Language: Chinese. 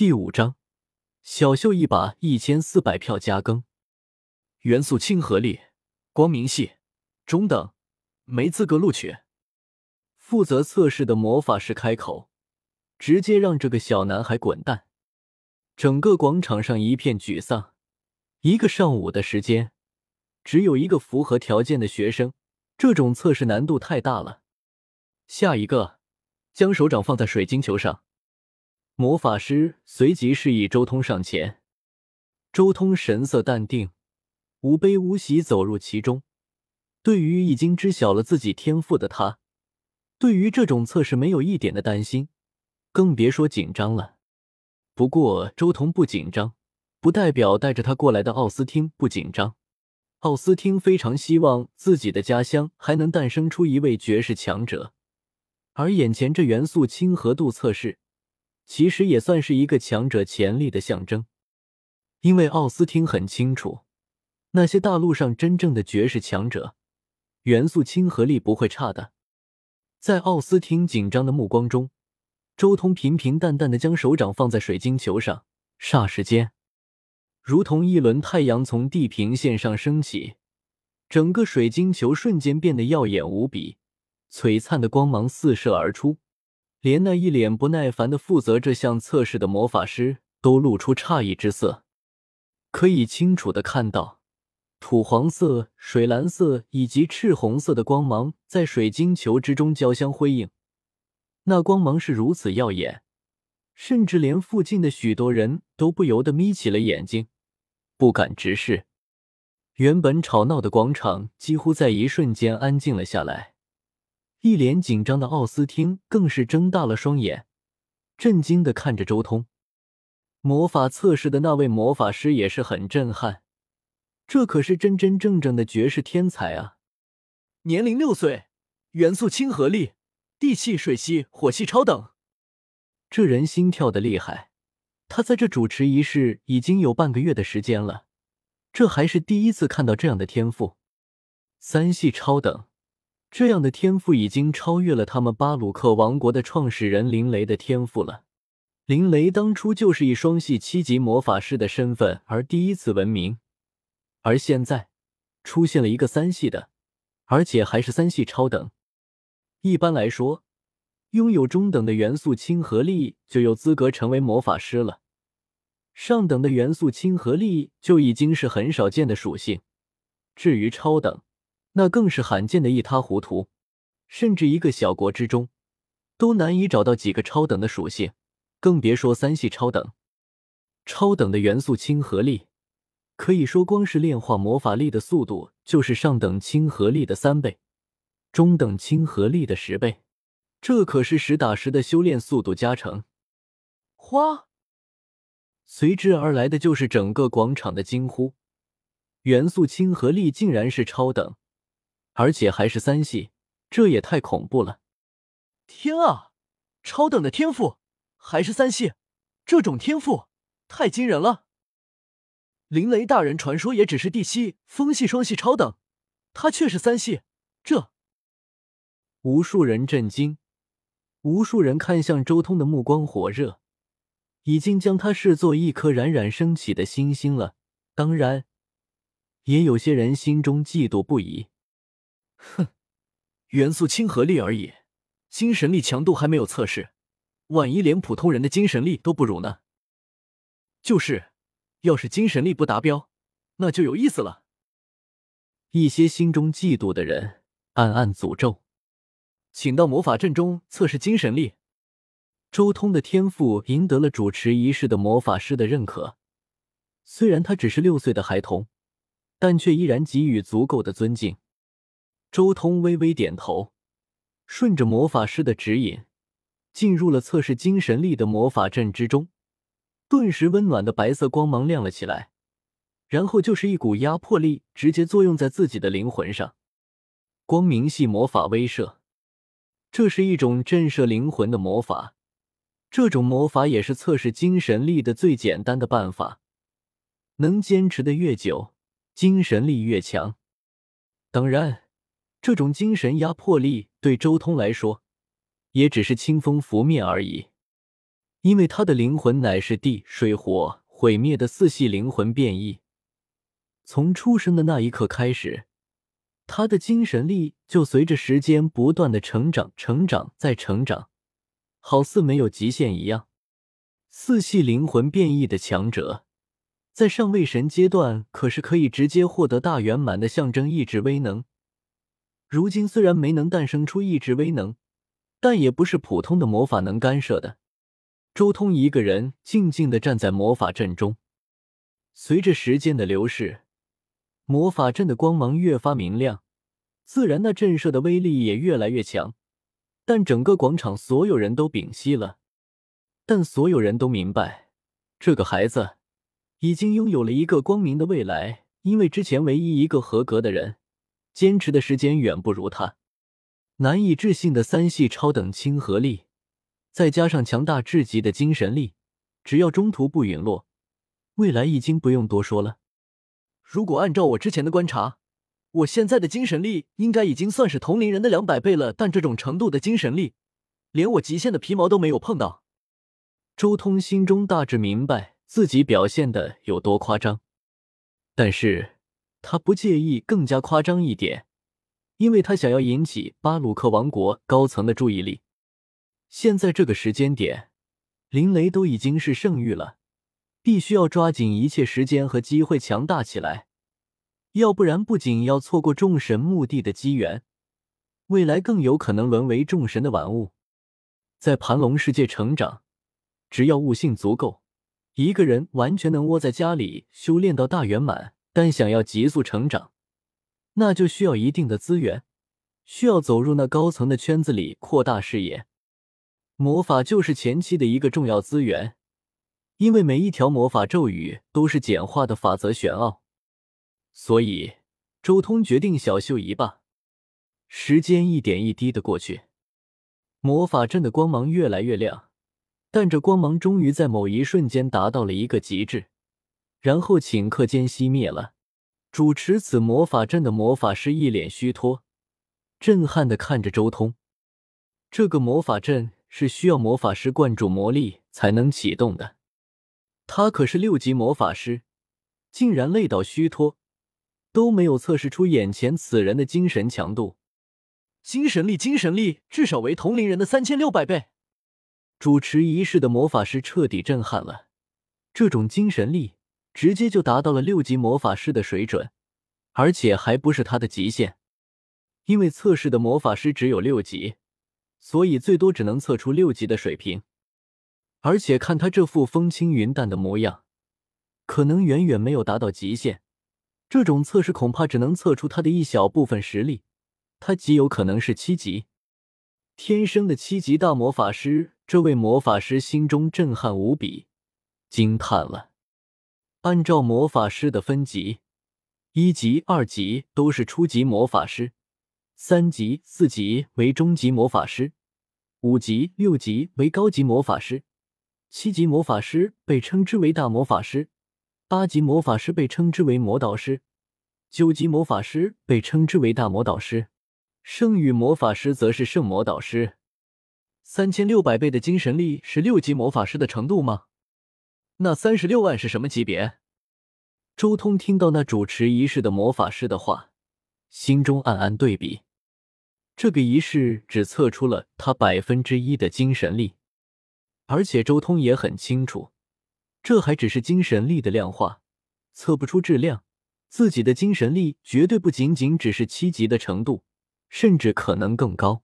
第五章，小秀一把一千四百票加更。元素亲和力，光明系，中等，没资格录取。负责测试的魔法师开口，直接让这个小男孩滚蛋。整个广场上一片沮丧。一个上午的时间，只有一个符合条件的学生，这种测试难度太大了。下一个，将手掌放在水晶球上。魔法师随即示意周通上前，周通神色淡定，无悲无喜走入其中。对于已经知晓了自己天赋的他，对于这种测试没有一点的担心，更别说紧张了。不过周通不紧张，不代表带着他过来的奥斯汀不紧张。奥斯汀非常希望自己的家乡还能诞生出一位绝世强者，而眼前这元素亲和度测试。其实也算是一个强者潜力的象征，因为奥斯汀很清楚，那些大陆上真正的绝世强者，元素亲和力不会差的。在奥斯汀紧张的目光中，周通平平淡淡的将手掌放在水晶球上，霎时间，如同一轮太阳从地平线上升起，整个水晶球瞬间变得耀眼无比，璀璨的光芒四射而出。连那一脸不耐烦的负责这项测试的魔法师都露出诧异之色。可以清楚的看到，土黄色、水蓝色以及赤红色的光芒在水晶球之中交相辉映，那光芒是如此耀眼，甚至连附近的许多人都不由得眯起了眼睛，不敢直视。原本吵闹的广场几乎在一瞬间安静了下来。一脸紧张的奥斯汀更是睁大了双眼，震惊的看着周通。魔法测试的那位魔法师也是很震撼，这可是真真正正的绝世天才啊！年龄六岁，元素亲和力，地系、水系、火系超等。这人心跳的厉害，他在这主持仪式已经有半个月的时间了，这还是第一次看到这样的天赋。三系超等。这样的天赋已经超越了他们巴鲁克王国的创始人林雷的天赋了。林雷当初就是以双系七级魔法师的身份而第一次闻名，而现在出现了一个三系的，而且还是三系超等。一般来说，拥有中等的元素亲和力就有资格成为魔法师了，上等的元素亲和力就已经是很少见的属性。至于超等，那更是罕见的一塌糊涂，甚至一个小国之中都难以找到几个超等的属性，更别说三系超等。超等的元素亲和力，可以说光是炼化魔法力的速度就是上等亲和力的三倍，中等亲和力的十倍，这可是实打实的修炼速度加成。花，随之而来的就是整个广场的惊呼：元素亲和力竟然是超等！而且还是三系，这也太恐怖了！天啊，超等的天赋，还是三系，这种天赋太惊人了！林雷大人传说也只是地系、风系、双系超等，他却是三系，这……无数人震惊，无数人看向周通的目光火热，已经将他视作一颗冉冉升起的星星了。当然，也有些人心中嫉妒不已。哼，元素亲和力而已，精神力强度还没有测试，万一连普通人的精神力都不如呢？就是，要是精神力不达标，那就有意思了。一些心中嫉妒的人暗暗诅咒，请到魔法阵中测试精神力。周通的天赋赢得了主持仪式的魔法师的认可，虽然他只是六岁的孩童，但却依然给予足够的尊敬。周通微微点头，顺着魔法师的指引，进入了测试精神力的魔法阵之中。顿时，温暖的白色光芒亮了起来，然后就是一股压迫力，直接作用在自己的灵魂上。光明系魔法威慑，这是一种震慑灵魂的魔法。这种魔法也是测试精神力的最简单的办法，能坚持的越久，精神力越强。当然。这种精神压迫力对周通来说，也只是清风拂面而已。因为他的灵魂乃是地、水、火毁灭的四系灵魂变异。从出生的那一刻开始，他的精神力就随着时间不断的成长、成长再成长，好似没有极限一样。四系灵魂变异的强者，在上位神阶段可是可以直接获得大圆满的象征意志威能。如今虽然没能诞生出意志威能，但也不是普通的魔法能干涉的。周通一个人静静的站在魔法阵中，随着时间的流逝，魔法阵的光芒越发明亮，自然那震慑的威力也越来越强。但整个广场所有人都屏息了，但所有人都明白，这个孩子已经拥有了一个光明的未来，因为之前唯一一个合格的人。坚持的时间远不如他，难以置信的三系超等亲和力，再加上强大至极的精神力，只要中途不陨落，未来已经不用多说了。如果按照我之前的观察，我现在的精神力应该已经算是同龄人的两百倍了，但这种程度的精神力，连我极限的皮毛都没有碰到。周通心中大致明白自己表现的有多夸张，但是。他不介意更加夸张一点，因为他想要引起巴鲁克王国高层的注意力。现在这个时间点，林雷都已经是圣域了，必须要抓紧一切时间和机会强大起来，要不然不仅要错过众神墓地的机缘，未来更有可能沦为众神的玩物。在盘龙世界成长，只要悟性足够，一个人完全能窝在家里修炼到大圆满。但想要急速成长，那就需要一定的资源，需要走入那高层的圈子里扩大视野。魔法就是前期的一个重要资源，因为每一条魔法咒语都是简化的法则玄奥，所以周通决定小秀一把。时间一点一滴的过去，魔法阵的光芒越来越亮，但这光芒终于在某一瞬间达到了一个极致。然后顷刻间熄灭了。主持此魔法阵的魔法师一脸虚脱，震撼的看着周通。这个魔法阵是需要魔法师灌注魔力才能启动的，他可是六级魔法师，竟然累到虚脱，都没有测试出眼前此人的精神强度。精神力，精神力至少为同龄人的三千六百倍。主持仪式的魔法师彻底震撼了，这种精神力。直接就达到了六级魔法师的水准，而且还不是他的极限，因为测试的魔法师只有六级，所以最多只能测出六级的水平。而且看他这副风轻云淡的模样，可能远远没有达到极限。这种测试恐怕只能测出他的一小部分实力，他极有可能是七级，天生的七级大魔法师。这位魔法师心中震撼无比，惊叹了。按照魔法师的分级，一级、二级都是初级魔法师，三级、四级为中级魔法师，五级、六级为高级魔法师，七级魔法师被称之为大魔法师，八级魔法师被称之为魔导师，九级魔法师被称之为大魔导师，圣域魔法师则是圣魔导师。三千六百倍的精神力是六级魔法师的程度吗？那三十六万是什么级别？周通听到那主持仪式的魔法师的话，心中暗暗对比。这个仪式只测出了他百分之一的精神力，而且周通也很清楚，这还只是精神力的量化，测不出质量。自己的精神力绝对不仅仅只是七级的程度，甚至可能更高。